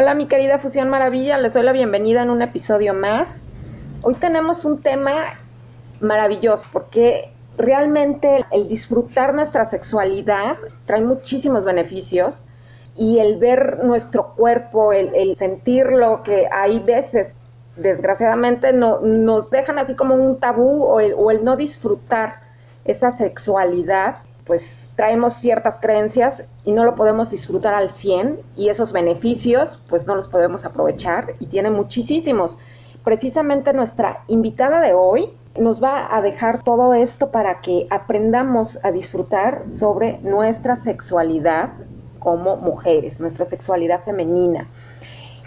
Hola mi querida Fusión Maravilla, les doy la bienvenida en un episodio más. Hoy tenemos un tema maravilloso porque realmente el disfrutar nuestra sexualidad trae muchísimos beneficios y el ver nuestro cuerpo, el, sentirlo, que hay veces, desgraciadamente, no, nos dejan así como un tabú o el, o el no disfrutar esa sexualidad, pues traemos ciertas creencias y no lo podemos disfrutar al 100 y esos beneficios pues no los podemos aprovechar y tiene muchísimos. Precisamente nuestra invitada de hoy nos va a dejar todo esto para que aprendamos a disfrutar sobre nuestra sexualidad como mujeres, nuestra sexualidad femenina.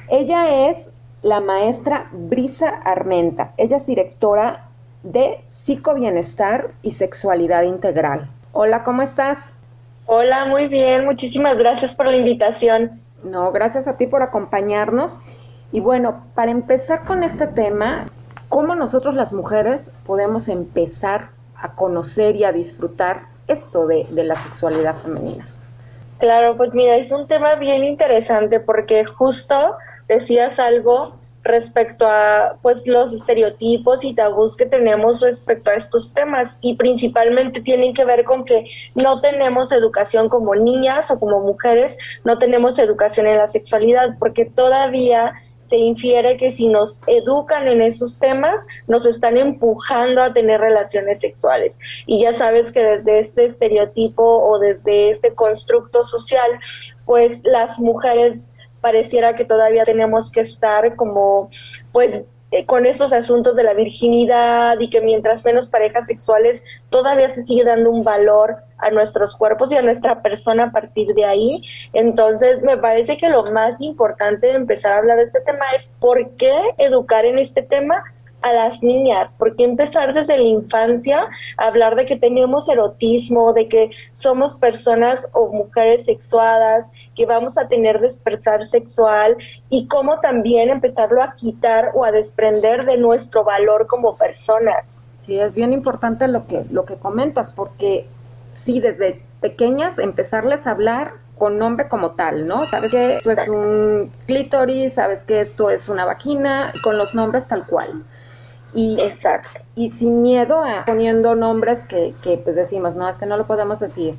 Ella es la maestra Brisa Armenta. Ella es directora de Psicobienestar y Sexualidad Integral. Hola, ¿cómo estás? Hola, muy bien. Muchísimas gracias por la invitación. No, gracias a ti por acompañarnos. Y bueno, para empezar con este tema, ¿cómo nosotros las mujeres podemos empezar a conocer y a disfrutar esto de, de la sexualidad femenina? Claro, pues mira, es un tema bien interesante porque justo decías algo respecto a pues los estereotipos y tabús que tenemos respecto a estos temas y principalmente tienen que ver con que no tenemos educación como niñas o como mujeres, no tenemos educación en la sexualidad porque todavía se infiere que si nos educan en esos temas, nos están empujando a tener relaciones sexuales. Y ya sabes que desde este estereotipo o desde este constructo social, pues las mujeres pareciera que todavía tenemos que estar como, pues, eh, con esos asuntos de la virginidad y que mientras menos parejas sexuales todavía se sigue dando un valor a nuestros cuerpos y a nuestra persona a partir de ahí. Entonces, me parece que lo más importante de empezar a hablar de este tema es por qué educar en este tema a las niñas, porque empezar desde la infancia a hablar de que tenemos erotismo, de que somos personas o mujeres sexuadas, que vamos a tener despertar sexual y cómo también empezarlo a quitar o a desprender de nuestro valor como personas. Sí, es bien importante lo que, lo que comentas, porque sí, desde pequeñas empezarles a hablar con nombre como tal, ¿no? Sabes que esto es un clítoris, sabes que esto es una vagina, con los nombres tal cual. Y, Exacto. Y sin miedo a poniendo nombres que, que pues decimos, no, es que no lo podemos decir.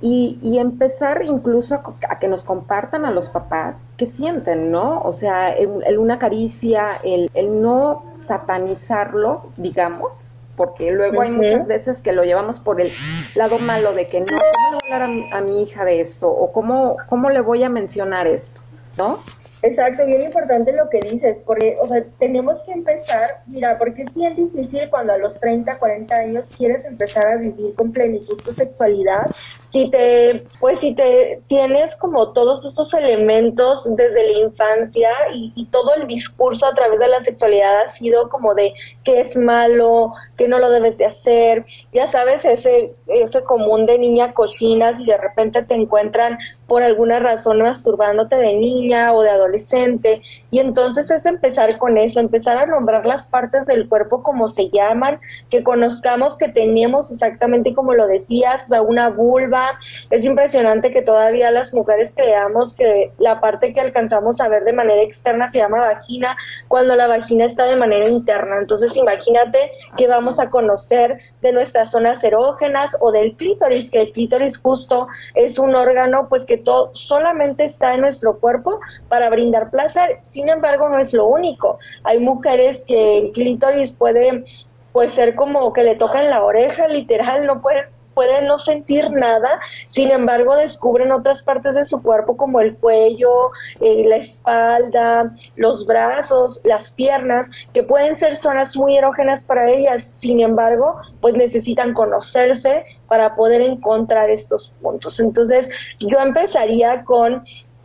Y, y empezar incluso a, que nos compartan a los papás qué sienten, ¿no? O sea, el, una caricia, el, el, no satanizarlo, digamos, porque luego hay muchas veces que lo llevamos por el lado malo de que no, ¿cómo le voy a hablar a, a mi hija de esto? O ¿cómo, cómo le voy a mencionar esto? ¿No? Exacto, bien importante lo que dices, porque, o sea, tenemos que empezar, mira, porque es bien difícil cuando a los 30, 40 años quieres empezar a vivir con plenitud tu sexualidad, si te, pues si te tienes como todos estos elementos desde la infancia y, y todo el discurso a través de la sexualidad ha sido como de que es malo, que no lo debes de hacer, ya sabes, ese, ese común de niña cochinas y de repente te encuentran por alguna razón masturbándote de niña o de adolescente. Y entonces es empezar con eso, empezar a nombrar las partes del cuerpo como se llaman, que conozcamos que tenemos exactamente como lo decías, o sea, una vulva. Es impresionante que todavía las mujeres creamos que la parte que alcanzamos a ver de manera externa se llama vagina, cuando la vagina está de manera interna. Entonces imagínate que vamos a conocer de nuestras zonas erógenas o del clítoris, que el clítoris justo es un órgano pues que todo, solamente está en nuestro cuerpo para brindar placer. Sin embargo, no es lo único. Hay mujeres que el clítoris puede pues ser como que le tocan la oreja, literal, no puede pueden no sentir nada, sin embargo descubren otras partes de su cuerpo como el cuello, eh, la espalda, los brazos, las piernas, que pueden ser zonas muy erógenas para ellas, sin embargo, pues necesitan conocerse para poder encontrar estos puntos. Entonces, yo empezaría con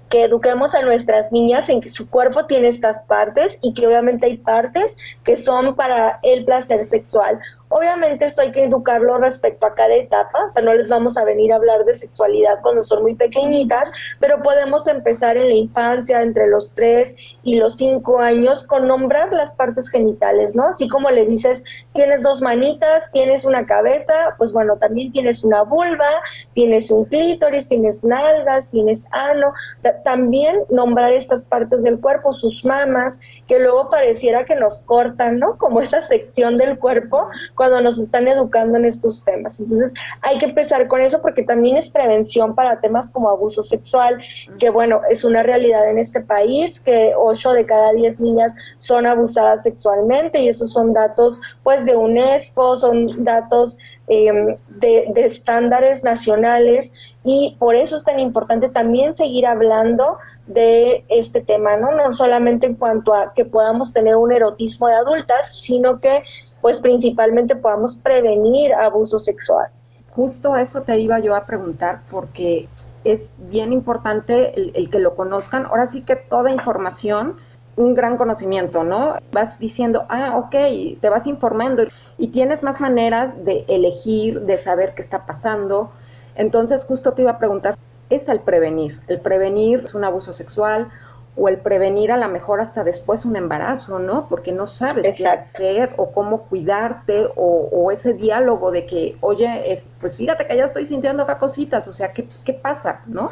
que eduquemos a nuestras niñas en que su cuerpo tiene estas partes y que obviamente hay partes que son para el placer sexual. Obviamente esto hay que educarlo respecto a cada etapa, o sea, no les vamos a venir a hablar de sexualidad cuando son muy pequeñitas, pero podemos empezar en la infancia, entre los 3 y los 5 años, con nombrar las partes genitales, ¿no? Así como le dices, tienes dos manitas, tienes una cabeza, pues bueno, también tienes una vulva, tienes un clítoris, tienes nalgas, tienes ano, o sea, también nombrar estas partes del cuerpo, sus mamas, que luego pareciera que nos cortan, ¿no? Como esa sección del cuerpo cuando nos están educando en estos temas. Entonces hay que empezar con eso porque también es prevención para temas como abuso sexual, que bueno, es una realidad en este país, que 8 de cada 10 niñas son abusadas sexualmente y esos son datos pues de UNESCO, son datos em, de, de, estándares nacionales y por eso es tan importante también seguir hablando de este tema, ¿no? No solamente en cuanto a que podamos tener un erotismo de adultas, sino que pues principalmente podamos prevenir abuso sexual. Justo eso te iba yo a preguntar porque es bien importante el, que lo conozcan. Ahora sí que toda información, un gran conocimiento, ¿no? Vas diciendo, ah, ok, te vas informando y tienes más maneras de elegir, de saber qué está pasando. Entonces justo te iba a preguntar, es el prevenir. El prevenir es un abuso sexual o el prevenir a lo mejor hasta después un embarazo, ¿no? Porque no sabes qué hacer o cómo cuidarte o, ese diálogo de que, oye, es, pues fíjate que ya estoy sintiendo acá cositas, o sea, ¿qué, qué pasa, no?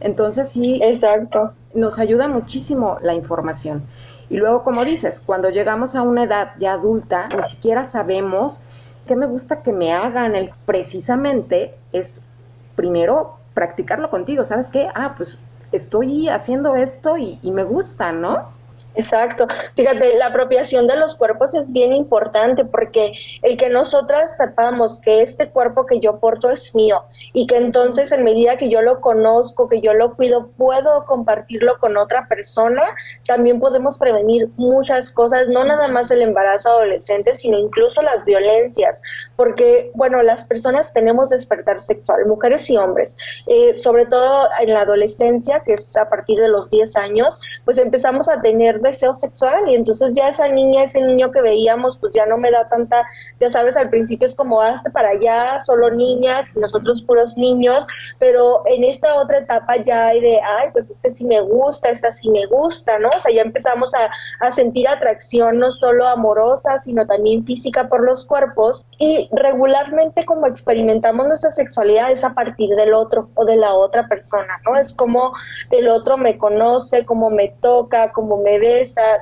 Entonces sí, Exacto. nos ayuda muchísimo la información. Y luego, como dices, cuando llegamos a una edad ya adulta, ni siquiera sabemos qué me gusta que me hagan. El, precisamente es primero practicarlo contigo. ¿Sabes qué? Ah, pues estoy haciendo esto y, y me gusta, ¿no? Exacto. Fíjate, la apropiación de los cuerpos es bien importante porque el que nosotras sepamos que este cuerpo que yo porto es mío y que entonces en medida que yo lo conozco, que yo lo cuido, puedo compartirlo con otra persona, también podemos prevenir muchas cosas, no nada más el embarazo adolescente, sino incluso las violencias, porque, bueno, las personas tenemos despertar sexual, mujeres y hombres, eh, sobre todo en la adolescencia, que es a partir de los 10 años, pues empezamos a tener deseo sexual y entonces ya esa niña, ese niño que veíamos, pues ya no me da tanta, ya sabes, al principio es como hazte para allá, solo niñas, nosotros puros niños, pero en esta otra etapa ya hay de, ay, pues este sí me gusta, esta sí me gusta, ¿no? O sea, ya empezamos a, a sentir atracción no solo amorosa, sino también física por los cuerpos y regularmente como experimentamos nuestra sexualidad es a partir del otro o de la otra persona, ¿no? Es como el otro me conoce, como me toca, como me ve,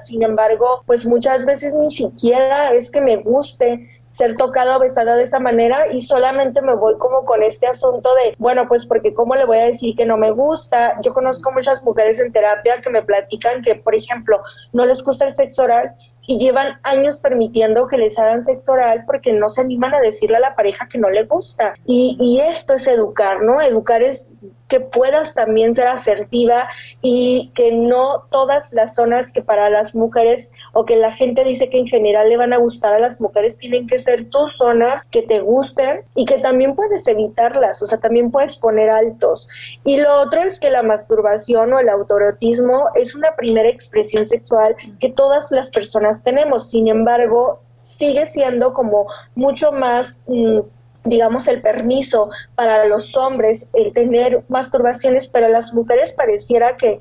sin embargo, pues muchas veces ni siquiera es que me guste ser tocada o besada de esa manera y solamente me voy como con este asunto de, bueno, pues porque cómo le voy a decir que no me gusta. Yo conozco muchas mujeres en terapia que me platican que, por ejemplo, no les gusta el sexo oral y llevan años permitiendo que les hagan sexo oral porque no se animan a decirle a la pareja que no le gusta. Y, y esto es educar, ¿no? Educar es que puedas también ser asertiva y que no todas las zonas que para las mujeres o que la gente dice que en general le van a gustar a las mujeres tienen que ser tus zonas que te gusten y que también puedes evitarlas, o sea, también puedes poner altos. Y lo otro es que la masturbación o el autorotismo es una primera expresión sexual que todas las personas tenemos, sin embargo, sigue siendo como mucho más... Mm, digamos, el permiso para los hombres, el tener masturbaciones, pero las mujeres pareciera que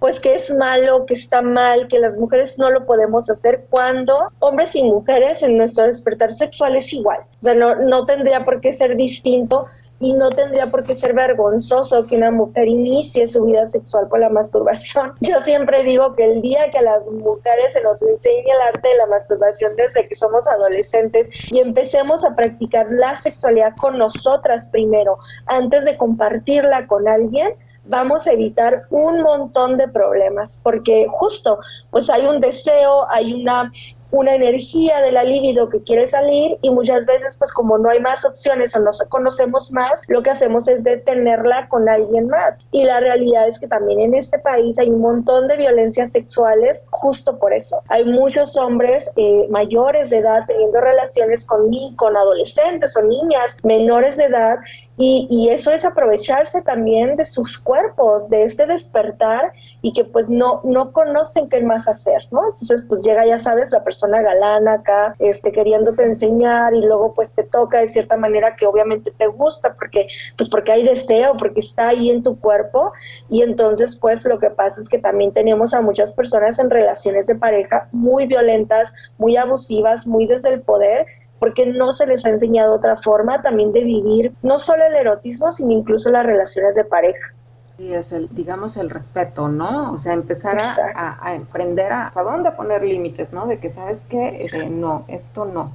pues que es malo, que está mal, que las mujeres no lo podemos hacer cuando hombres y mujeres en nuestro despertar sexual es igual. O sea, no, no tendría por qué ser distinto y no tendría por qué ser vergonzoso que una mujer inicie su vida sexual con la masturbación. Yo siempre digo que el día que a las mujeres se nos enseñe el arte de la masturbación desde que somos adolescentes y empecemos a practicar la sexualidad con nosotras primero, antes de compartirla con alguien, vamos a evitar un montón de problemas, porque justo, pues hay un deseo, hay una una energía de la libido que quiere salir y muchas veces pues como no hay más opciones o no conocemos más, lo que hacemos es detenerla con alguien más. Y la realidad es que también en este país hay un montón de violencias sexuales justo por eso. Hay muchos hombres eh, mayores de edad teniendo relaciones con, con adolescentes o niñas menores de edad Y, y eso es aprovecharse también de sus cuerpos, de este despertar y que pues no, no conocen qué más hacer, ¿no? Entonces pues llega, ya sabes, la persona galana acá, este, queriéndote enseñar y luego pues te toca de cierta manera que obviamente te gusta porque, pues porque hay deseo, porque está ahí en tu cuerpo y entonces pues lo que pasa es que también tenemos a muchas personas en relaciones de pareja muy violentas, muy abusivas, muy desde el poder porque no se les ha enseñado otra forma también de vivir no solo el erotismo, sino incluso las relaciones de pareja. Sí, es el, digamos, el respeto, ¿no? O sea, empezar a, a, emprender a, a dónde poner límites, ¿no? De que, ¿sabes qué? Este, no, esto no,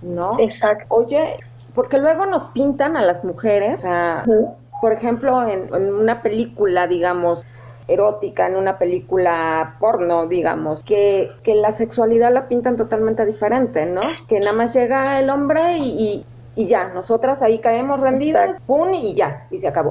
¿no? Exacto. Oye, porque luego nos pintan a las mujeres, o sea, por ejemplo, en, en una película, digamos, erótica, en una película porno, digamos, que, que la sexualidad la pintan totalmente diferente, ¿no? Que nada más llega el hombre y, y ya, nosotras ahí caemos rendidas, pum, y ya, y se acabó.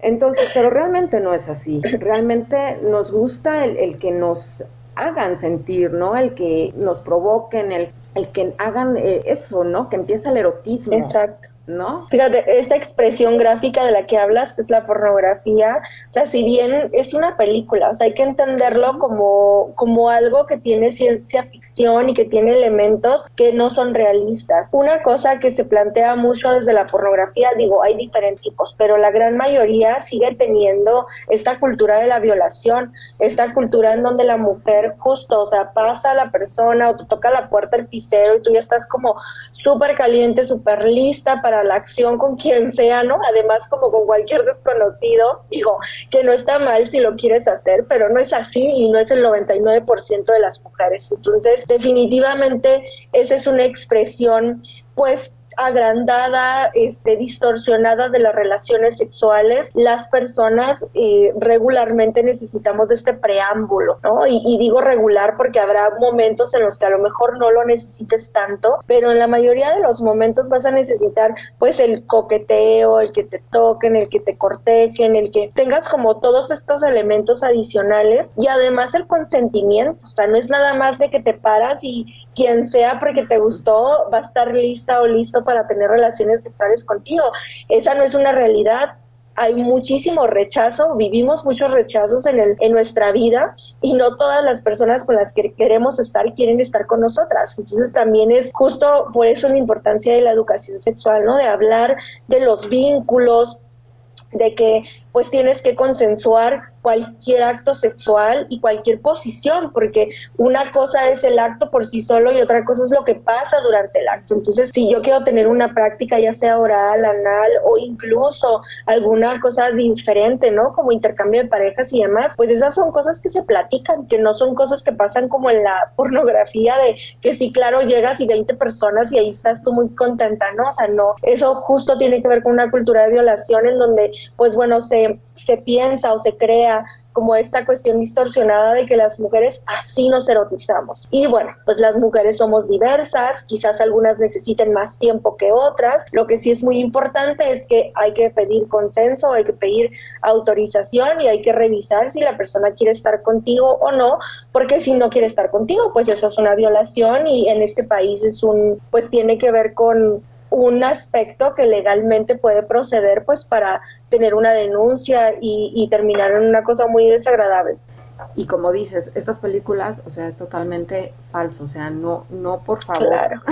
Entonces, pero realmente no es así. Realmente nos gusta el, el que nos hagan sentir, ¿no? El que nos provoquen, el, el que hagan eh, eso, ¿no? Que empieza el erotismo. Exacto. ¿No? Fíjate, esta expresión gráfica de la que hablas, que es la pornografía, o sea, si bien es una película, o sea, hay que entenderlo como, como algo que tiene ciencia ficción y que tiene elementos que no son realistas. Una cosa que se plantea mucho desde la pornografía, digo, hay diferentes tipos, pero la gran mayoría sigue teniendo esta cultura de la violación, esta cultura en donde la mujer justo, o sea, pasa a la persona o te toca la puerta el pisero y tú ya estás como súper caliente, súper lista para la acción con quien sea, ¿no? Además, como con cualquier desconocido, digo, que no está mal si lo quieres hacer, pero no es así y no es el 99% de las mujeres. Entonces, definitivamente, esa es una expresión, pues, agrandada, este, distorsionada de las relaciones sexuales, las personas eh, regularmente necesitamos de este preámbulo, ¿no? Y, y, digo regular porque habrá momentos en los que a lo mejor no lo necesites tanto, pero en la mayoría de los momentos vas a necesitar pues el coqueteo, el que te toquen, el que te cortejen, el que tengas como todos estos elementos adicionales y además el consentimiento, o sea, no es nada más de que te paras y quien sea porque te gustó va a estar lista o listo para tener relaciones sexuales contigo. Esa no es una realidad. Hay muchísimo rechazo, vivimos muchos rechazos en, el, en nuestra vida y no todas las personas con las que queremos estar quieren estar con nosotras. Entonces también es justo por eso la importancia de la educación sexual, ¿no? De hablar de los vínculos, de que pues tienes que consensuar cualquier acto sexual y cualquier posición, porque una cosa es el acto por sí solo y otra cosa es lo que pasa durante el acto. Entonces, si yo quiero tener una práctica, ya sea oral, anal o incluso alguna cosa diferente, ¿no? Como intercambio de parejas y demás, pues esas son cosas que se platican, que no son cosas que pasan como en la pornografía de que sí, claro, llegas y 20 personas y ahí estás tú muy contenta, ¿no? O sea, no, eso justo tiene que ver con una cultura de violación en donde, pues bueno, se, se piensa o se crea como esta cuestión distorsionada de que las mujeres así nos erotizamos. Y bueno, pues las mujeres somos diversas, quizás algunas necesiten más tiempo que otras. Lo que sí es muy importante es que hay que pedir consenso, hay que pedir autorización y hay que revisar si la persona quiere estar contigo o no, porque si no quiere estar contigo, pues eso es una violación y en este país es un, pues tiene que ver con un aspecto que legalmente puede proceder pues para tener una denuncia y, y, terminar en una cosa muy desagradable. Y como dices, estas películas, o sea, es totalmente falso, o sea, no, no, por favor. Claro.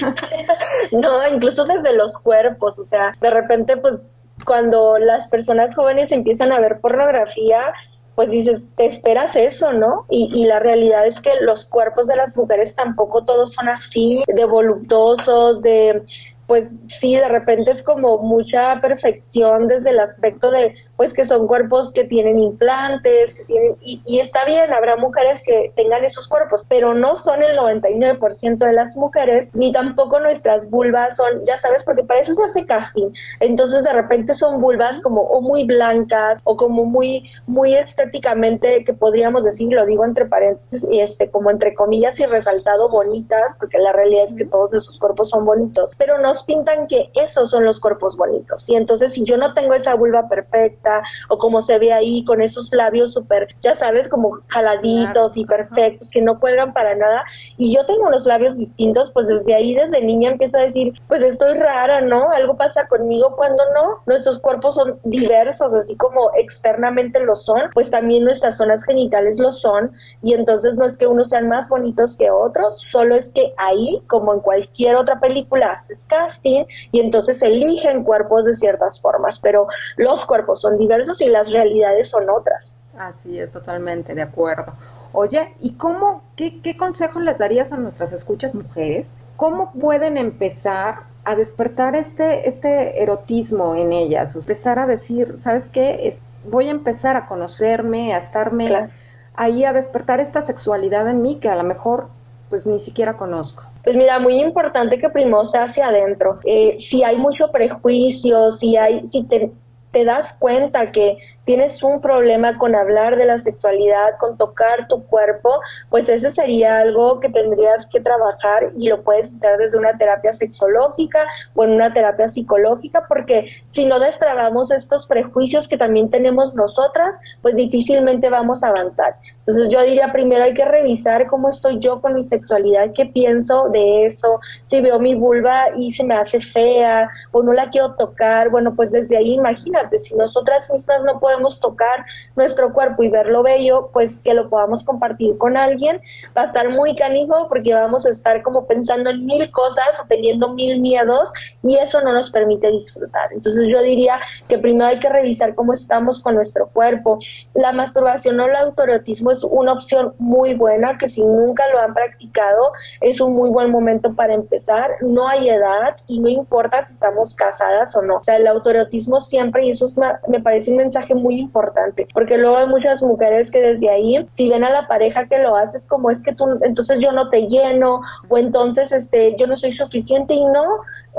no, incluso desde los cuerpos, o sea, de repente, pues, cuando las personas jóvenes empiezan a ver pornografía, pues dices, te esperas eso, ¿no? Y, y, la realidad es que los cuerpos de las mujeres tampoco todos son así, de voluptuosos, de, pues sí, de repente es como mucha perfección desde el aspecto de, pues que son cuerpos que tienen implantes, que tienen, y, y está bien, habrá mujeres que tengan esos cuerpos, pero no son el 99% de las mujeres, ni tampoco nuestras vulvas son, ya sabes, porque para eso se hace casting, entonces de repente son vulvas como o muy blancas o como muy, muy estéticamente, que podríamos decir, lo digo entre paréntesis, y este, como entre comillas y resaltado bonitas, porque la realidad es que todos nuestros cuerpos son bonitos, pero nos pintan que esos son los cuerpos bonitos, y entonces si yo no tengo esa vulva perfecta, pantaleta o como se ve ahí con esos labios súper, ya sabes, como jaladitos y perfectos que no cuelgan para nada. Y yo tengo unos labios distintos, pues desde ahí, desde niña empiezo a decir, pues estoy rara, ¿no? Algo pasa conmigo cuando no. Nuestros cuerpos son diversos, así como externamente lo son, pues también nuestras zonas genitales lo son. Y entonces no es que unos sean más bonitos que otros, solo es que ahí, como en cualquier otra película, haces casting y entonces eligen cuerpos de ciertas formas, pero los cuerpos son diversos y las realidades son otras. Así es, totalmente de acuerdo. Oye, ¿y cómo, qué, qué consejos les darías a nuestras escuchas mujeres? ¿Cómo pueden empezar a despertar este, este erotismo en ellas? Empezar a decir, ¿sabes qué? voy a empezar a conocerme, a estarme ahí, a despertar esta sexualidad en mí que a lo mejor pues ni siquiera conozco. Pues mira, muy importante que primero sea hacia adentro. Eh, si hay mucho prejuicio, si hay, si te, te das cuenta que tienes un problema con hablar de la sexualidad, con tocar tu cuerpo, pues ese sería algo que tendrías que trabajar y lo puedes hacer desde una terapia sexológica o en una terapia psicológica, porque si no destrabamos estos prejuicios que también tenemos nosotras, pues difícilmente vamos a avanzar. Entonces yo diría primero hay que revisar cómo estoy yo con mi sexualidad, qué pienso de eso, si veo mi vulva y se me hace fea o no la quiero tocar, bueno, pues desde ahí imagínate, si nosotras mismas no podemos tocar nuestro cuerpo y verlo bello, pues que lo podamos compartir con alguien, va a estar muy canijo porque vamos a estar como pensando en mil cosas o teniendo mil miedos y eso no nos permite disfrutar. Entonces yo diría que primero hay que revisar cómo estamos con nuestro cuerpo. La masturbación o el autoerotismo es una opción muy buena que si nunca lo han practicado es un muy buen momento para empezar. No hay edad y no importa si estamos casadas o no. O sea, el autoerotismo siempre, y eso me parece un mensaje muy muy importante, porque luego hay muchas mujeres que desde ahí, si ven a la pareja que lo haces como es que tú, entonces yo no te lleno, o entonces este, yo no soy suficiente y no,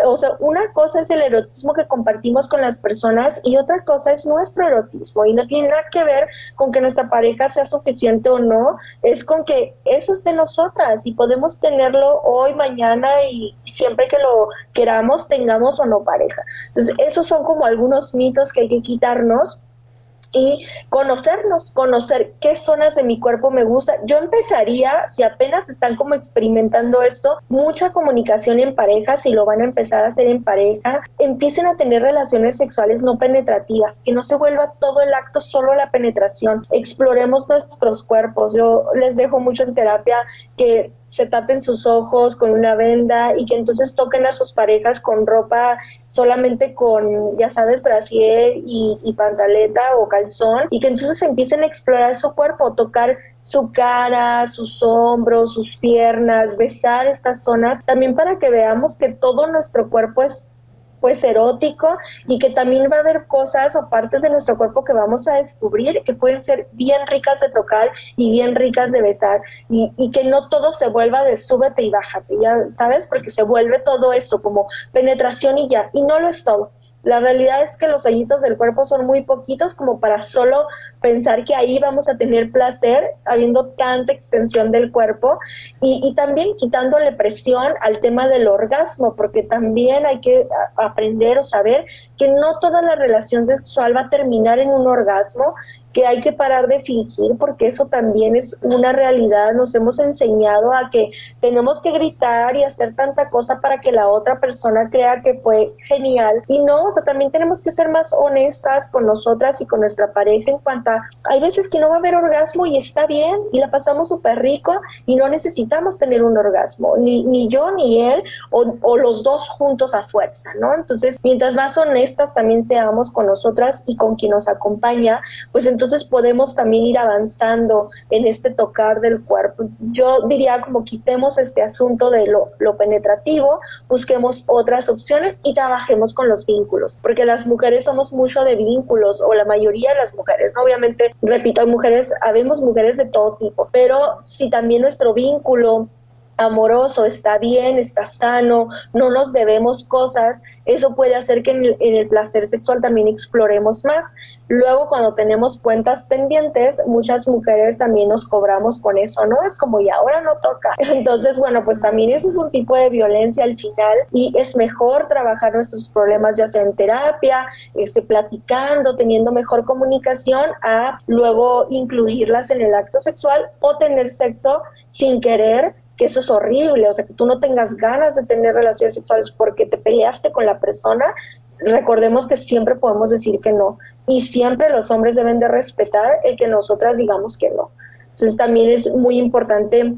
o sea, una cosa es el erotismo que compartimos con las personas y otra cosa es nuestro erotismo y no tiene nada que ver con que nuestra pareja sea suficiente o no, es con que eso es de nosotras y podemos tenerlo hoy, mañana y siempre que lo queramos, tengamos o no pareja. Entonces, esos son como algunos mitos que hay que quitarnos y conocernos, conocer qué zonas de mi cuerpo me gusta. Yo empezaría, si apenas están como experimentando esto, mucha comunicación en pareja, si lo van a empezar a hacer en pareja, empiecen a tener relaciones sexuales no penetrativas, que no se vuelva todo el acto solo la penetración. Exploremos nuestros cuerpos. Yo les dejo mucho en terapia que se tapen sus ojos con una venda y que entonces toquen a sus parejas con ropa solamente con, ya sabes, brasier y, y pantaleta o calzón y que entonces empiecen a explorar su cuerpo, tocar su cara, sus hombros, sus piernas, besar estas zonas, también para que veamos que todo nuestro cuerpo es pues erótico y que también va a haber cosas o partes de nuestro cuerpo que vamos a descubrir que pueden ser bien ricas de tocar y bien ricas de besar y, y que no todo se vuelva de súbete y bájate, ya sabes, porque se vuelve todo eso como penetración y ya, y no lo es todo. La realidad es que los hoyitos del cuerpo son muy poquitos como para solo pensar que ahí vamos a tener placer habiendo tanta extensión del cuerpo y, también quitándole presión al tema del orgasmo, porque también hay que aprender o saber que no toda la relación sexual va a terminar en un orgasmo que hay que parar de fingir porque eso también es una realidad. Nos hemos enseñado a que tenemos que gritar y hacer tanta cosa para que la otra persona crea que fue genial. Y no, o sea, también tenemos que ser más honestas con nosotras y con nuestra pareja en cuanto hay veces que no va a haber orgasmo y está bien y la pasamos súper rico y no necesitamos tener un orgasmo, ni, ni yo ni él o, o los dos juntos a fuerza, ¿no? Entonces, mientras más honestas también seamos con nosotras y con quien nos acompaña, pues entonces podemos también ir avanzando en este tocar del cuerpo. Yo diría como quitemos este asunto de lo, penetrativo, busquemos otras opciones y trabajemos con los vínculos, porque las mujeres somos mucho de vínculos, o la mayoría de las mujeres, ¿no? Repito, hay mujeres, habemos mujeres de todo tipo, pero si también nuestro vínculo amoroso, está bien, está sano, no nos debemos cosas, eso puede hacer que en el, placer sexual también exploremos más. Luego, cuando tenemos cuentas pendientes, muchas mujeres también nos cobramos con eso, ¿no? Es como, y ahora no toca. Entonces, bueno, pues también eso es un tipo de violencia al final y es mejor trabajar nuestros problemas ya sea en terapia, este, platicando, teniendo mejor comunicación, a luego incluirlas en el acto sexual o tener sexo sin querer que eso es horrible, o sea, que tú no tengas ganas de tener relaciones sexuales porque te peleaste con la persona, recordemos que siempre podemos decir que no y siempre los hombres deben de respetar el que nosotras digamos que no. Entonces también es muy importante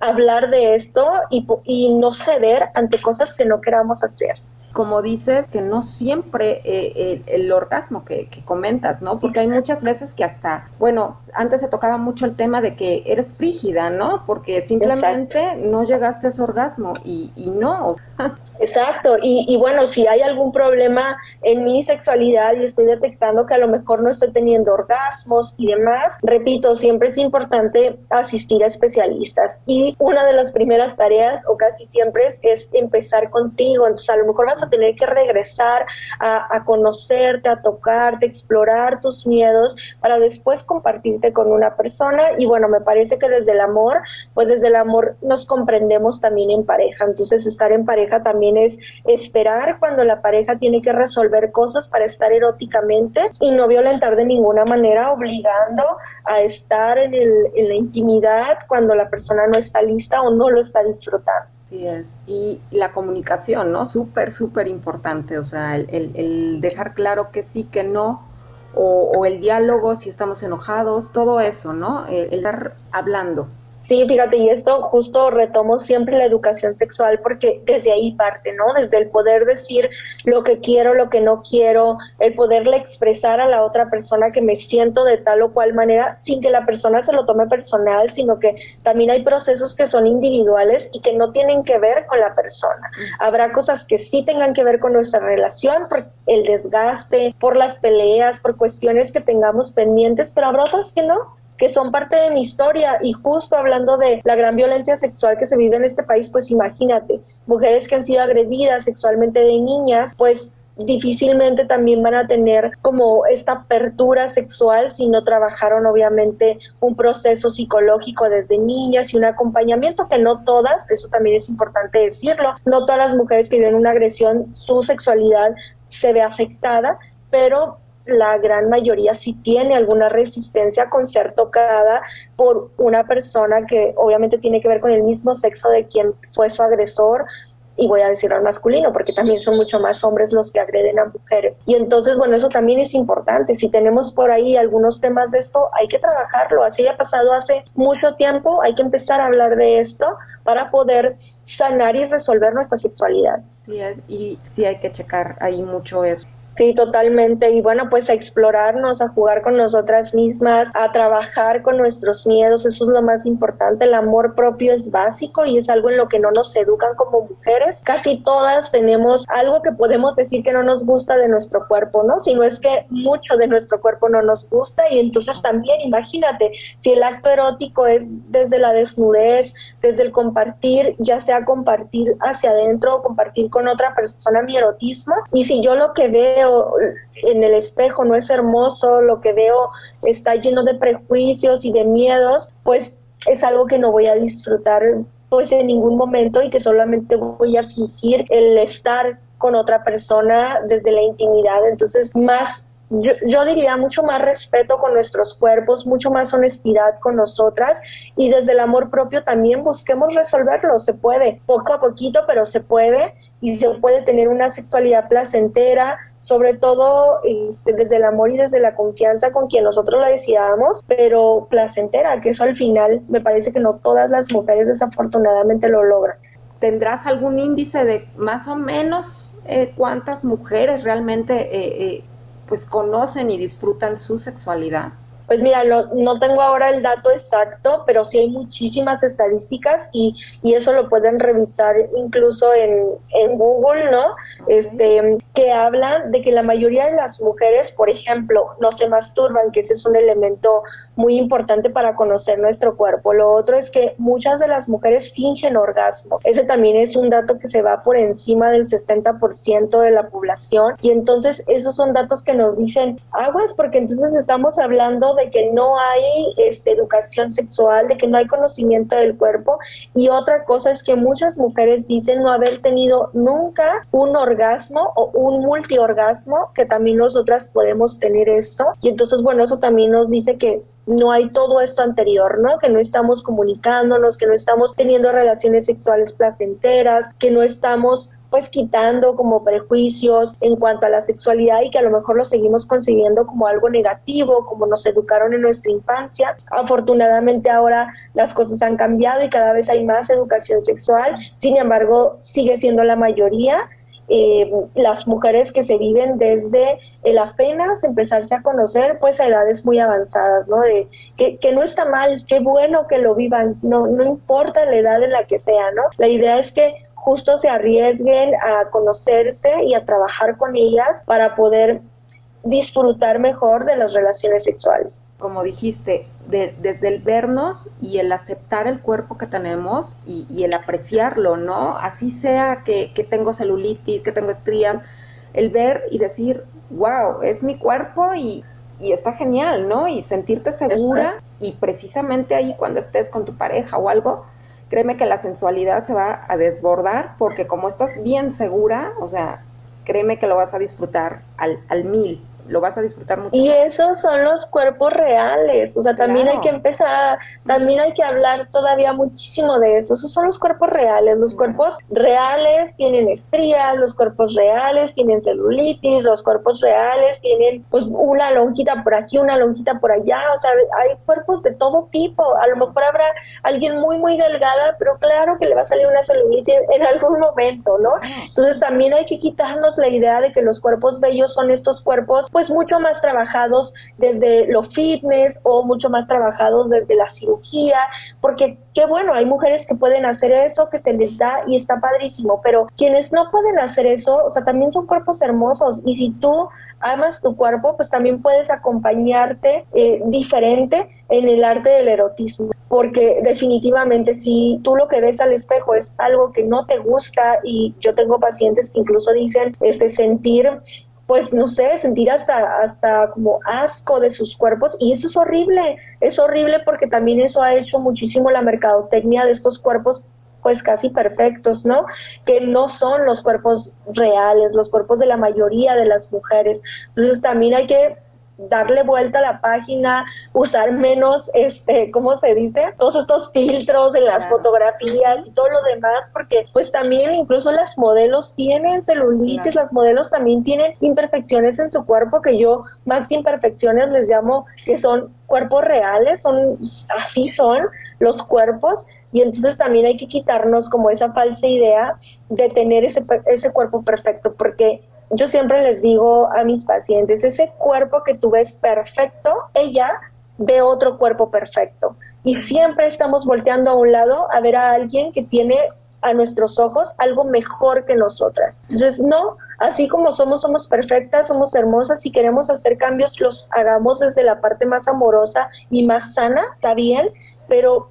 hablar de esto y, y no ceder ante cosas que no queramos hacer como dices, que no siempre eh, el, orgasmo que, comentas, ¿no? Porque hay muchas veces que hasta, bueno, antes se tocaba mucho el tema de que eres frígida, ¿no? Porque simplemente no llegaste a ese orgasmo y, y no. O sea, Exacto, y, y, bueno, si hay algún problema en mi sexualidad y estoy detectando que a lo mejor no estoy teniendo orgasmos y demás, repito, siempre es importante asistir a especialistas. Y una de las primeras tareas, o casi siempre, es, es empezar contigo. Entonces, a lo mejor vas a tener que regresar a, a conocerte, a tocarte, a explorar tus miedos para después con una persona. Y bueno, me parece que desde el amor, pues desde el amor nos comprendemos también en pareja. Entonces, estar en pareja también es esperar cuando la pareja tiene que resolver cosas para estar eróticamente y no violentar de ninguna manera, obligando a estar en, el, en la intimidad cuando la persona no está lista o no lo está disfrutando. Sí es. Y la comunicación, ¿no? Súper, súper importante. O sea, el, dejar claro que sí, que no, o, o, el diálogo si estamos enojados, todo eso, ¿no? El, estar hablando. Sí, fíjate, y esto justo retomo siempre la educación sexual porque desde ahí parte, ¿no? Desde el poder decir lo que quiero, lo que no quiero, el poderle expresar a la otra persona que me siento de tal o cual manera sin que la persona se lo tome personal, sino que también hay procesos que son individuales y que no tienen que ver con la persona. Habrá cosas que sí tengan que ver con nuestra relación, por el desgaste, por las peleas, por cuestiones que tengamos pendientes, pero habrá otras que no que son parte de mi historia. Y justo hablando de la gran violencia sexual que se vive en este país, pues imagínate, mujeres que han sido agredidas sexualmente de niñas, pues difícilmente también van a tener como esta apertura sexual si no trabajaron obviamente un proceso psicológico desde niñas y un acompañamiento que no todas, eso también es importante decirlo, no todas las mujeres que viven una agresión, su sexualidad se ve afectada, pero la gran mayoría sí tiene alguna resistencia con ser tocada por una persona que obviamente tiene que ver con el mismo sexo de quien fue su agresor y voy a decir al masculino, porque también son mucho más hombres los que agreden a mujeres. Y entonces, bueno, eso también es importante. Si tenemos por ahí algunos temas de esto, hay que trabajarlo. Así ha pasado hace mucho tiempo, hay que empezar a hablar de esto para poder sanar y resolver nuestra sexualidad. Y sí hay que checar ahí mucho eso. Sí, totalmente. Y bueno, pues a explorarnos, a jugar con nosotras mismas, a trabajar con nuestros miedos, eso es lo más importante. El amor propio es básico y es algo en lo que no nos educan como mujeres. Casi todas tenemos algo que podemos decir que no nos gusta de nuestro cuerpo, ¿no? Si no es que mucho de nuestro cuerpo no nos gusta y entonces también imagínate, si el acto erótico es desde la desnudez, desde el compartir, ya sea compartir hacia adentro o compartir con otra persona mi erotismo, y si yo lo que veo en el espejo no es hermoso, lo que veo está lleno de prejuicios y de miedos, pues es algo que no voy a disfrutar pues en ningún momento y que solamente voy a fingir el estar con otra persona desde la intimidad. Entonces, más yo, yo, diría mucho más respeto con nuestros cuerpos, mucho más honestidad con nosotras y desde el amor propio también busquemos resolverlo, se puede, poco a poquito, pero se puede y se puede tener una sexualidad placentera, sobre todo este, desde el amor y desde la confianza con quien nosotros la deseamos, pero placentera, que eso al final me parece que no todas las mujeres desafortunadamente lo logran. ¿Tendrás algún índice de más o menos eh, cuántas mujeres realmente eh, eh, pues conocen y disfrutan su sexualidad? Pues mira, no, tengo ahora el dato exacto, pero sí hay muchísimas estadísticas y, y eso lo pueden revisar incluso en, en Google, ¿no? este, que hablan de que la mayoría de las mujeres, por ejemplo, no se masturban, que ese es un elemento muy importante para conocer nuestro cuerpo. Lo otro es que muchas de las mujeres fingen orgasmos. Ese también es un dato que se va por encima del 60% de la población y entonces esos son datos que nos dicen aguas porque entonces estamos hablando de que no hay este, educación sexual, de que no hay conocimiento del cuerpo y otra cosa es que muchas mujeres dicen no haber tenido nunca un orgasmo o un multiorgasmo, que también nosotras podemos tener esto y entonces bueno, eso también nos dice que no hay todo esto anterior, ¿no? Que no estamos comunicándonos, que no estamos teniendo relaciones sexuales placenteras, que no estamos pues quitando como prejuicios en cuanto a la sexualidad y que a lo mejor lo seguimos consiguiendo como algo negativo, como nos educaron en nuestra infancia. Afortunadamente ahora las cosas han cambiado y cada vez hay más educación sexual, sin embargo sigue siendo la mayoría eh, las mujeres que se viven desde el apenas empezarse a conocer, pues a edades muy avanzadas, ¿no? De que, que no está mal, qué bueno que lo vivan, no, no importa la edad en la que sea, ¿no? La idea es que justo se arriesguen a conocerse y a trabajar con ellas para poder disfrutar mejor de las relaciones sexuales. Como dijiste, desde el vernos y el aceptar el cuerpo que tenemos y, el apreciarlo, ¿no? Así sea que, tengo celulitis, que tengo estrías, el ver y decir, wow, es mi cuerpo y, está genial, ¿no? Y sentirte segura y precisamente ahí cuando estés con tu pareja o algo, créeme que la sensualidad se va a desbordar porque como estás bien segura, o sea, créeme que lo vas a disfrutar al, al mil lo vas a disfrutar mucho. Y esos son los cuerpos reales, o sea, también hay que empezar, también hay que hablar todavía muchísimo de eso, esos son los cuerpos reales, los cuerpos reales tienen estrías, los cuerpos reales tienen celulitis, los cuerpos reales tienen pues una lonjita por aquí, una lonjita por allá, o sea, hay cuerpos de todo tipo, a lo mejor habrá alguien muy, muy delgada, pero claro que le va a salir una celulitis en algún momento, ¿no? Entonces también hay que quitarnos la idea de que los cuerpos bellos son estos cuerpos pues mucho más trabajados desde lo fitness o mucho más trabajados desde la cirugía, porque qué bueno, hay mujeres que pueden hacer eso, que se les da y está padrísimo, pero quienes no pueden hacer eso, o sea, también son cuerpos hermosos y si tú amas tu cuerpo, pues también puedes acompañarte eh, diferente en el arte del erotismo, porque definitivamente si tú lo que ves al espejo es algo que no te gusta y yo tengo pacientes que incluso dicen este sentir pues no sé, sentir hasta, hasta como asco de sus cuerpos y eso es horrible, es horrible porque también eso ha hecho muchísimo la mercadotecnia de estos cuerpos pues casi perfectos, ¿no? Que no son los cuerpos reales, los cuerpos de la mayoría de las mujeres. Entonces también hay que darle vuelta a la página, usar menos, este, ¿cómo se dice? Todos estos filtros en las fotografías y todo lo demás, porque pues también incluso las modelos tienen celulitis, las modelos también tienen imperfecciones en su cuerpo que yo más que imperfecciones les llamo que son cuerpos reales, son así son los cuerpos y entonces también hay que quitarnos como esa falsa idea de tener ese, ese cuerpo perfecto, porque yo siempre les digo a mis pacientes, ese cuerpo que tú ves perfecto, ella ve otro cuerpo perfecto. Y siempre estamos volteando a un lado a ver a alguien que tiene a nuestros ojos algo mejor que nosotras. Entonces, no, así como somos, somos perfectas, somos hermosas, y queremos hacer cambios, los hagamos desde la parte más amorosa y más sana, está bien, pero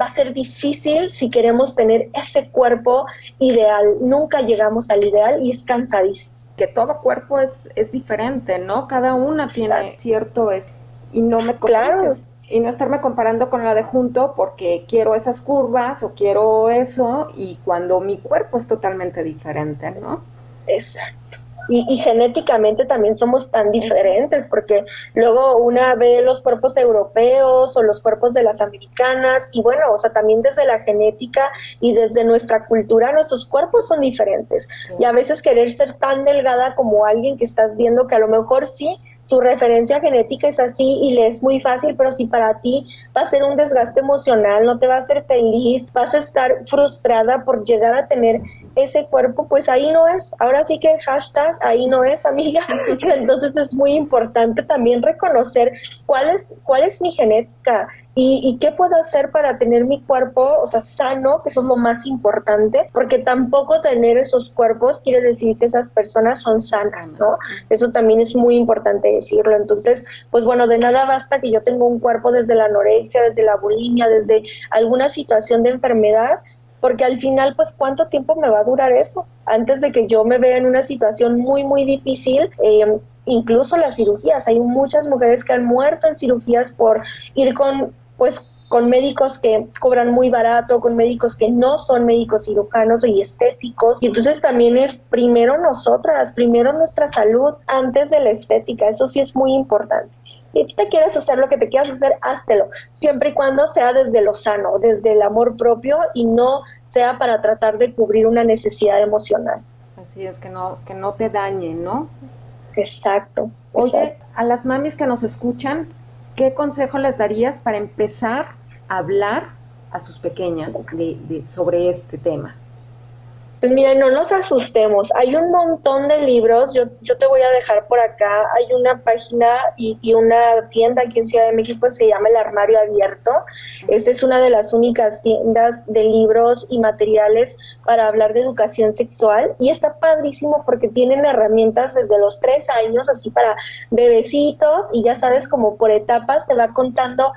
va a ser difícil si queremos tener ese cuerpo ideal. Nunca llegamos al ideal y es cansadísimo que todo cuerpo es, es diferente, ¿no? Cada una tiene cierto es y no me claro. y no estarme comparando con la de junto porque quiero esas curvas o quiero eso y cuando mi cuerpo es totalmente diferente, ¿no? Exacto. Y, genéticamente también somos tan diferentes, porque luego una ve los cuerpos europeos o los cuerpos de las americanas, y bueno, o sea, también desde la genética y desde nuestra cultura, nuestros cuerpos son diferentes. Y a veces querer ser tan delgada como alguien que estás viendo que a lo mejor sí, su referencia genética es así y le es muy fácil, pero si para ti va a ser un desgaste emocional, no te va a hacer feliz, vas a estar frustrada por llegar a tener ese cuerpo, pues ahí no es. Ahora sí que hashtag ahí no es, amiga. Entonces es muy importante también reconocer cuál es, cuál es mi genética, ¿Y, qué puedo hacer para tener mi cuerpo, o sea, sano, que eso es lo más importante? Porque tampoco tener esos cuerpos quiere decir que esas personas son sanas, ¿no? Eso también es muy importante decirlo. Entonces, pues bueno, de nada basta que yo tenga un cuerpo desde la anorexia, desde la bulimia, desde alguna situación de enfermedad, porque al final, pues, ¿cuánto tiempo me va a durar eso? Antes de que yo me vea en una situación muy, muy difícil, eh, incluso las cirugías. Hay muchas mujeres que han muerto en cirugías por ir con pues con médicos que cobran muy barato, con médicos que no son médicos cirujanos y estéticos. Y entonces también es primero nosotras, primero nuestra salud antes de la estética. Eso sí es muy importante. Y si te quieres hacer lo que te quieras hacer, háztelo, siempre y cuando sea desde lo sano, desde el amor propio y no sea para tratar de cubrir una necesidad emocional. Así es, que no, que no te dañe, ¿no? Exacto. Oye, a las mamis que nos escuchan, ¿qué consejo les darías para empezar a hablar a sus pequeñas de, sobre este tema? Pues mira, no nos asustemos. Hay un montón de libros. Yo, yo te voy a dejar por acá. Hay una página y, una tienda aquí en Ciudad de México se llama El Armario Abierto. Esta es una de las únicas tiendas de libros y materiales para hablar de educación sexual. Y está padrísimo porque tienen herramientas desde los tres años, así para bebecitos. Y ya sabes, como por etapas te va contando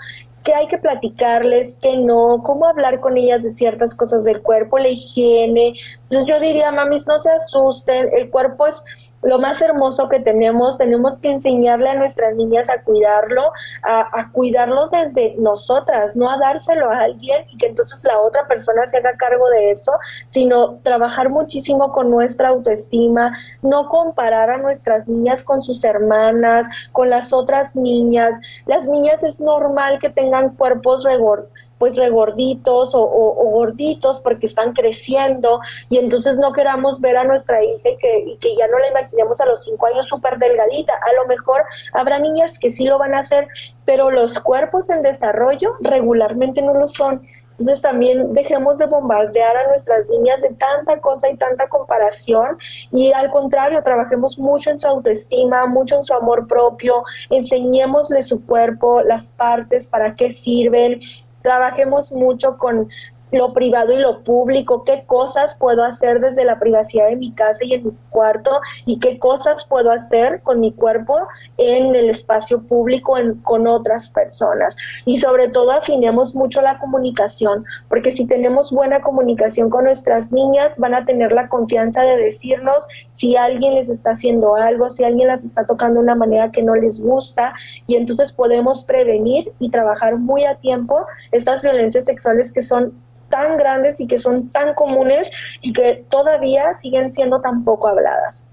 qué hay que platicarles, qué no, cómo hablar con ellas de ciertas cosas del cuerpo, la higiene. Entonces yo diría, mamis, no se asusten, el cuerpo es lo más hermoso que tenemos, tenemos que enseñarle a nuestras niñas a cuidarlo, a, cuidarlos desde nosotras, no a dárselo a alguien y que entonces la otra persona se haga cargo de eso, sino trabajar muchísimo con nuestra autoestima, no comparar a nuestras niñas con sus hermanas, con las otras niñas. Las niñas es normal que tengan cuerpos regordos pues regorditos o, gorditos porque están creciendo y entonces no queramos ver a nuestra hija y que, y que ya no la imaginemos a los cinco años súper delgadita. A lo mejor habrá niñas que sí lo van a hacer, pero los cuerpos en desarrollo regularmente no lo son. Entonces también dejemos de bombardear a nuestras niñas de tanta cosa y tanta comparación y al contrario, trabajemos mucho en su autoestima, mucho en su amor propio, enseñémosle su cuerpo, las partes, para qué sirven, trabajemos mucho con lo privado y lo público, qué cosas puedo hacer desde la privacidad de mi casa y en mi cuarto y qué cosas puedo hacer con mi cuerpo en el espacio público con otras personas. Y sobre todo afinemos mucho la comunicación, porque si tenemos buena comunicación con nuestras niñas, van a tener la confianza de decirnos si alguien les está haciendo algo, si alguien las está tocando de una manera que no les gusta y entonces podemos prevenir y trabajar muy a tiempo estas violencias sexuales que son tan grandes y que son tan comunes y que todavía siguen siendo tan poco habladas.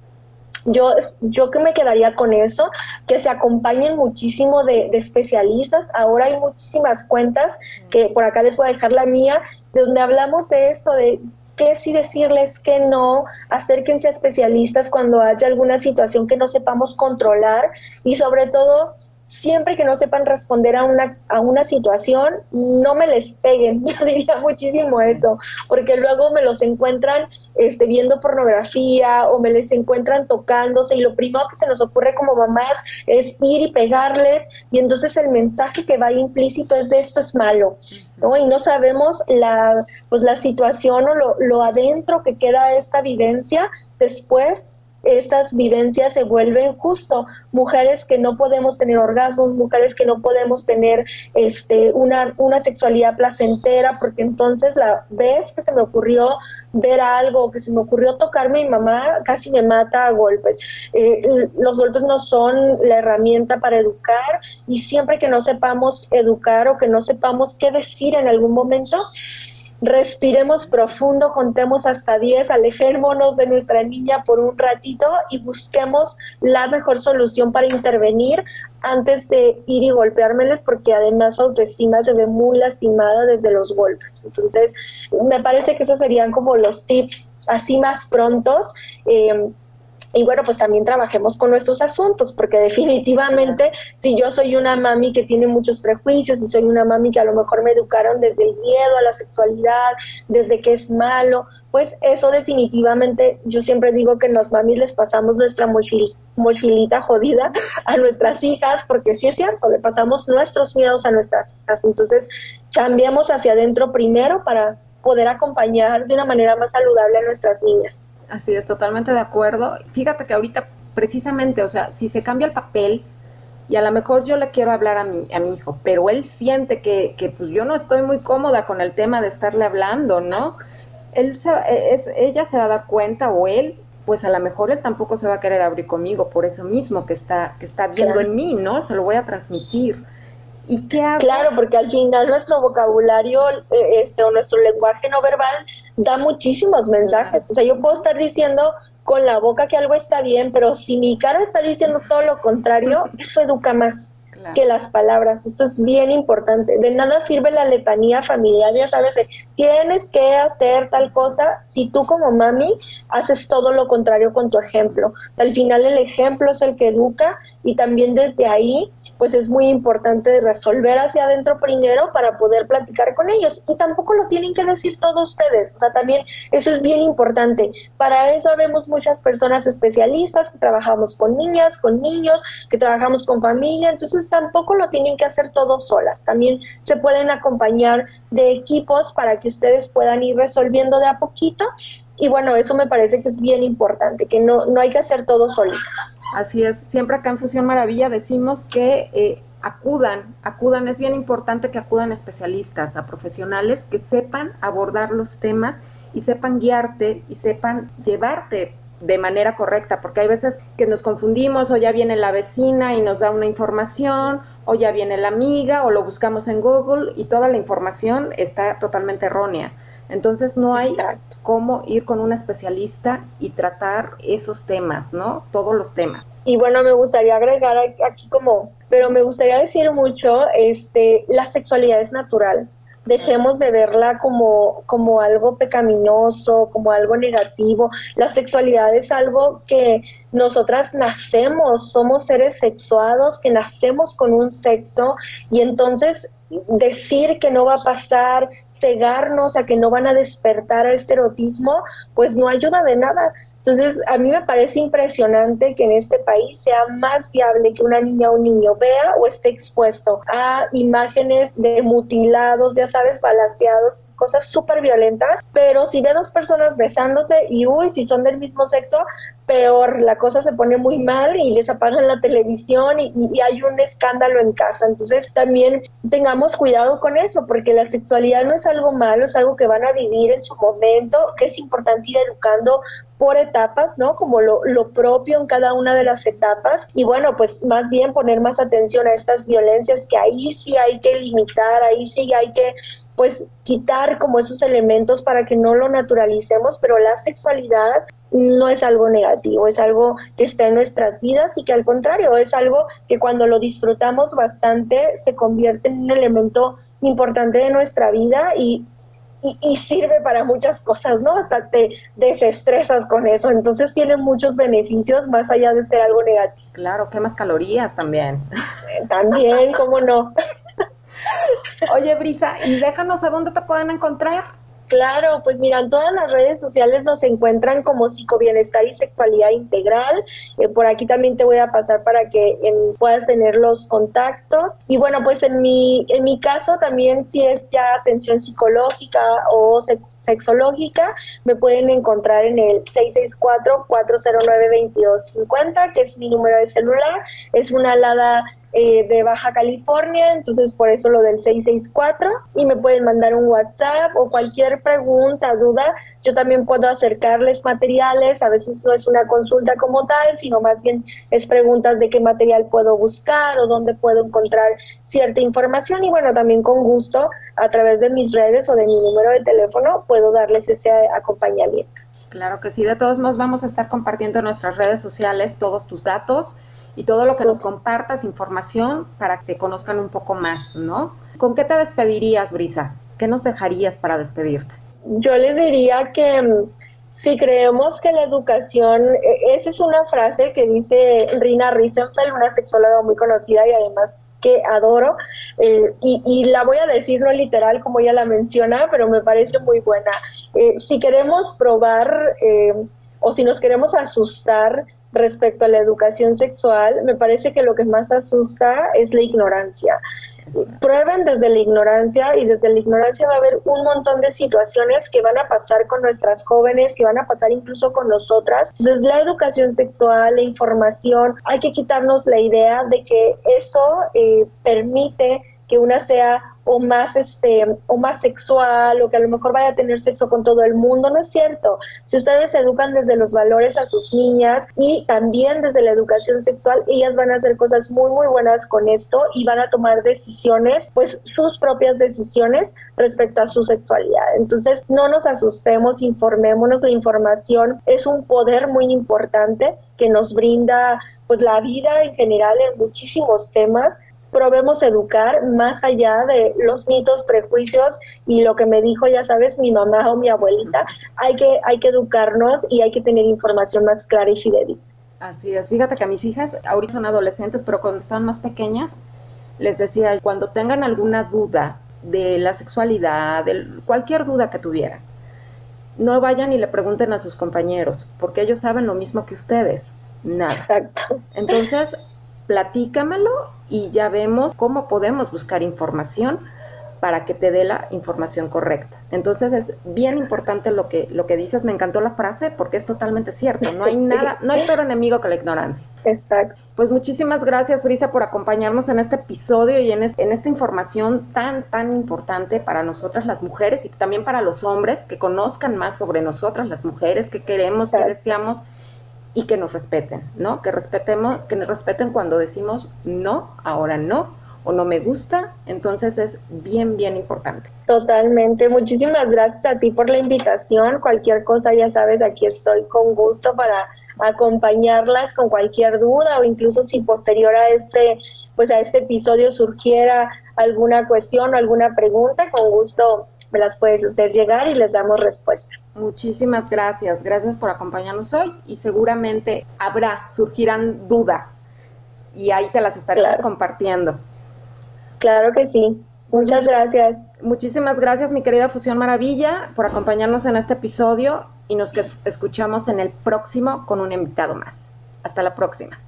Yo, yo que me quedaría con eso, que se acompañen muchísimo de, de, especialistas. Ahora hay muchísimas cuentas, que por acá les voy a dejar la mía, de donde hablamos de esto, de qué sí decirles, qué no, acérquense a especialistas cuando haya alguna situación que no sepamos controlar y sobre todo siempre que no sepan responder a una, a una situación, no me les peguen. Yo diría muchísimo eso, porque luego me los encuentran este, viendo pornografía o me les encuentran tocándose y lo primero que se nos ocurre como mamás es ir y pegarles y entonces el mensaje que va implícito es de esto es malo, ¿no? Y no sabemos la, pues la situación o lo, lo adentro que queda esta vivencia después estas vivencias se vuelven justo mujeres que no podemos tener orgasmos, mujeres que no podemos tener este una, una sexualidad placentera, porque entonces la vez que se me ocurrió ver algo, que se me ocurrió tocarme mi mamá, casi me mata a golpes. Eh, los golpes no son la herramienta para educar y siempre que no sepamos educar o que no sepamos qué decir en algún momento, respiremos profundo, contemos hasta 10, alejémonos de nuestra niña por un ratito y busquemos la mejor solución para intervenir antes de ir y golpeármeles porque además su autoestima se ve muy lastimada desde los golpes. Entonces, me parece que esos serían como los tips así más prontos. Eh, y bueno, pues también trabajemos con nuestros asuntos, porque definitivamente si yo soy una mami que tiene muchos prejuicios, y soy una mami que a lo mejor me educaron desde el miedo a la sexualidad, desde que es malo, pues eso definitivamente, yo siempre digo que los mamis les pasamos nuestra mochilita jodida a nuestras hijas, porque sí es cierto, le pasamos nuestros miedos a nuestras hijas. Entonces, cambiemos hacia adentro primero para poder acompañar de una manera más saludable a nuestras niñas. Así es, totalmente de acuerdo. Fíjate que ahorita precisamente, o sea, si se cambia el papel y a lo mejor yo le quiero hablar a mi, a mi hijo, pero él siente que, que pues yo no estoy muy cómoda con el tema de estarle hablando, ¿no? Él se, e, es, ella se va a dar cuenta o él, pues a lo mejor él tampoco se va a querer abrir conmigo por eso mismo que está, que está viendo en mí, ¿no? Se lo voy a transmitir. ¿Y qué hago? Claro, porque al final nuestro vocabulario eh, este, o nuestro lenguaje no verbal da muchísimos mensajes. O sea, yo puedo estar diciendo con la boca que algo está bien, pero si mi cara está diciendo todo lo contrario, eso educa más que las palabras. Esto es bien importante. De nada sirve la letanía familiar, ya sabes, de tienes que hacer tal cosa si tú como mami haces todo lo contrario con tu ejemplo. al final el ejemplo es el que educa y también desde ahí pues es muy importante resolver hacia adentro primero para poder platicar con ellos. Y tampoco lo tienen que decir todos ustedes, o sea, también eso es bien importante. Para eso vemos muchas personas especialistas que trabajamos con niñas, con niños, que trabajamos con familia, entonces tampoco lo tienen que hacer todos solas. También se pueden acompañar de equipos para que ustedes puedan ir resolviendo de a poquito. Y bueno, eso me parece que es bien importante, que no, no hay que hacer todo solitas. Así es, siempre acá en Fusión Maravilla decimos que eh, acudan, acudan, es bien importante que acudan especialistas, a profesionales que sepan abordar los temas y sepan guiarte y sepan llevarte de manera correcta, porque hay veces que nos confundimos o ya viene la vecina y nos da una información o ya viene la amiga o lo buscamos en Google y toda la información está totalmente errónea. Entonces no hay cómo ir con un especialista y tratar esos temas, ¿no? Todos los temas. Y bueno, me gustaría agregar aquí como, pero me gustaría decir mucho, este, la sexualidad es natural. Dejemos de verla como, como algo pecaminoso, como algo negativo. La sexualidad es algo que nosotras nacemos, somos seres sexuados que nacemos con un sexo y entonces decir que no va a pasar, cegarnos a que no van a despertar a este erotismo, pues no ayuda de nada. Entonces, a mí me parece impresionante que en este país sea más viable que una niña o un niño vea o esté expuesto a imágenes de mutilados, ya sabes, balaseados, cosas súper violentas, pero si ve dos personas besándose y uy, si son del mismo sexo, peor, la cosa se pone muy mal y les apagan la televisión y, y, hay un escándalo en casa. Entonces también tengamos cuidado con eso, porque la sexualidad no es algo malo, es algo que van a vivir en su momento, que es importante ir educando por etapas, ¿no? Como lo, lo propio en cada una de las etapas. Y bueno, pues más bien poner más atención a estas violencias que ahí sí hay que limitar, ahí sí hay que pues quitar como esos elementos para que no lo naturalicemos, pero la sexualidad no es algo negativo, es algo que está en nuestras vidas y que al contrario es algo que cuando lo disfrutamos bastante se convierte en un elemento importante de nuestra vida y, y, sirve para muchas cosas, ¿no? Hasta te desestresas con eso, entonces tiene muchos beneficios más allá de ser algo negativo. Claro, quemas calorías también. También, ¿cómo no? Oye, Brisa, y déjanos a dónde te pueden encontrar. Claro, pues mira, en todas las redes sociales nos encuentran como psicobienestar y sexualidad integral. Eh, por aquí también te voy a pasar para que puedas tener los contactos. Y bueno, pues en mi, en mi caso también si es ya atención psicológica o sexológica, me pueden encontrar en el 664-409-2250, que es mi número de celular. Es una alada eh, de Baja California, entonces por eso lo del 664 y me pueden mandar un WhatsApp o cualquier pregunta, duda, yo también puedo acercarles materiales, a veces no es una consulta como tal, sino más bien es preguntas de qué material puedo buscar o dónde puedo encontrar cierta información y bueno, también con gusto a través de mis redes o de mi número de teléfono puedo darles ese acompañamiento. Claro que sí, de todos modos vamos a estar compartiendo en nuestras redes sociales todos tus datos y todo lo que nos compartas, información, para que te conozcan un poco más, ¿no? ¿Con qué te despedirías, Brisa? ¿Qué nos dejarías para despedirte? Yo les diría que mm, si creemos que la educación, e, esa es una frase que dice Rina Riesenfeld, una sexóloga muy conocida y además que adoro, eh, y, y, la voy a decir no literal como ella la menciona, pero me parece muy buena. eh, si queremos probar eh, o si nos queremos asustar respecto a la educación sexual, me parece que lo que más asusta es la ignorancia prueben desde la ignorancia y desde la ignorancia va a haber un montón de situaciones que van a pasar con nuestras jóvenes, que van a pasar incluso con nosotras. Entonces, la educación sexual, la información, hay que quitarnos la idea de que eso eh, permite que una sea o más este o más sexual o que a lo mejor vaya a tener sexo con todo el mundo, no es cierto. Si ustedes educan desde los valores a sus niñas y también desde la educación sexual, ellas van a hacer cosas muy muy buenas con esto y van a tomar decisiones, pues sus propias decisiones respecto a su sexualidad. Entonces, no nos asustemos, informémonos, la información es un poder muy importante que nos brinda pues la vida en general en muchísimos temas probemos educar más allá de los mitos, prejuicios y lo que me dijo, ya sabes, mi mamá o mi abuelita. Hay que, hay que educarnos y hay que tener información más clara y fidedigna. Así es, fíjate que a mis hijas ahorita son adolescentes, pero cuando están más pequeñas, les decía, cuando tengan alguna duda de la sexualidad, de cualquier duda que tuvieran, no vayan y le pregunten a sus compañeros, porque ellos saben lo mismo que ustedes, nada. Exacto. Entonces, platícamelo y ya vemos cómo podemos buscar información para que te dé la información correcta. Entonces es bien importante lo que lo que dices, me encantó la frase porque es totalmente cierto, no hay nada, no hay peor enemigo que la ignorancia. Exacto. Pues muchísimas gracias, Frisa, por acompañarnos en este episodio y en, en esta información tan, tan importante para nosotras las mujeres y también para los hombres, que conozcan más sobre nosotras las mujeres, que queremos, que deseamos y que nos respeten, ¿no? Que respetemos, que nos respeten cuando decimos no, ahora no, o no me gusta, entonces es bien, bien importante. Totalmente, muchísimas gracias a ti por la invitación, cualquier cosa ya sabes, aquí estoy con gusto para acompañarlas con cualquier duda o incluso si posterior a este pues a este episodio surgiera alguna cuestión o alguna pregunta, con gusto me las puedes hacer llegar y les damos respuesta. Muchísimas gracias, gracias por acompañarnos hoy y seguramente habrá, surgirán dudas y ahí te las estaremos compartiendo. Claro que sí. Muchas gracias. Muchísimas gracias, mi querida Fusión Maravilla, por acompañarnos en este episodio y nos escuchamos en el próximo con un invitado más. Hasta la próxima.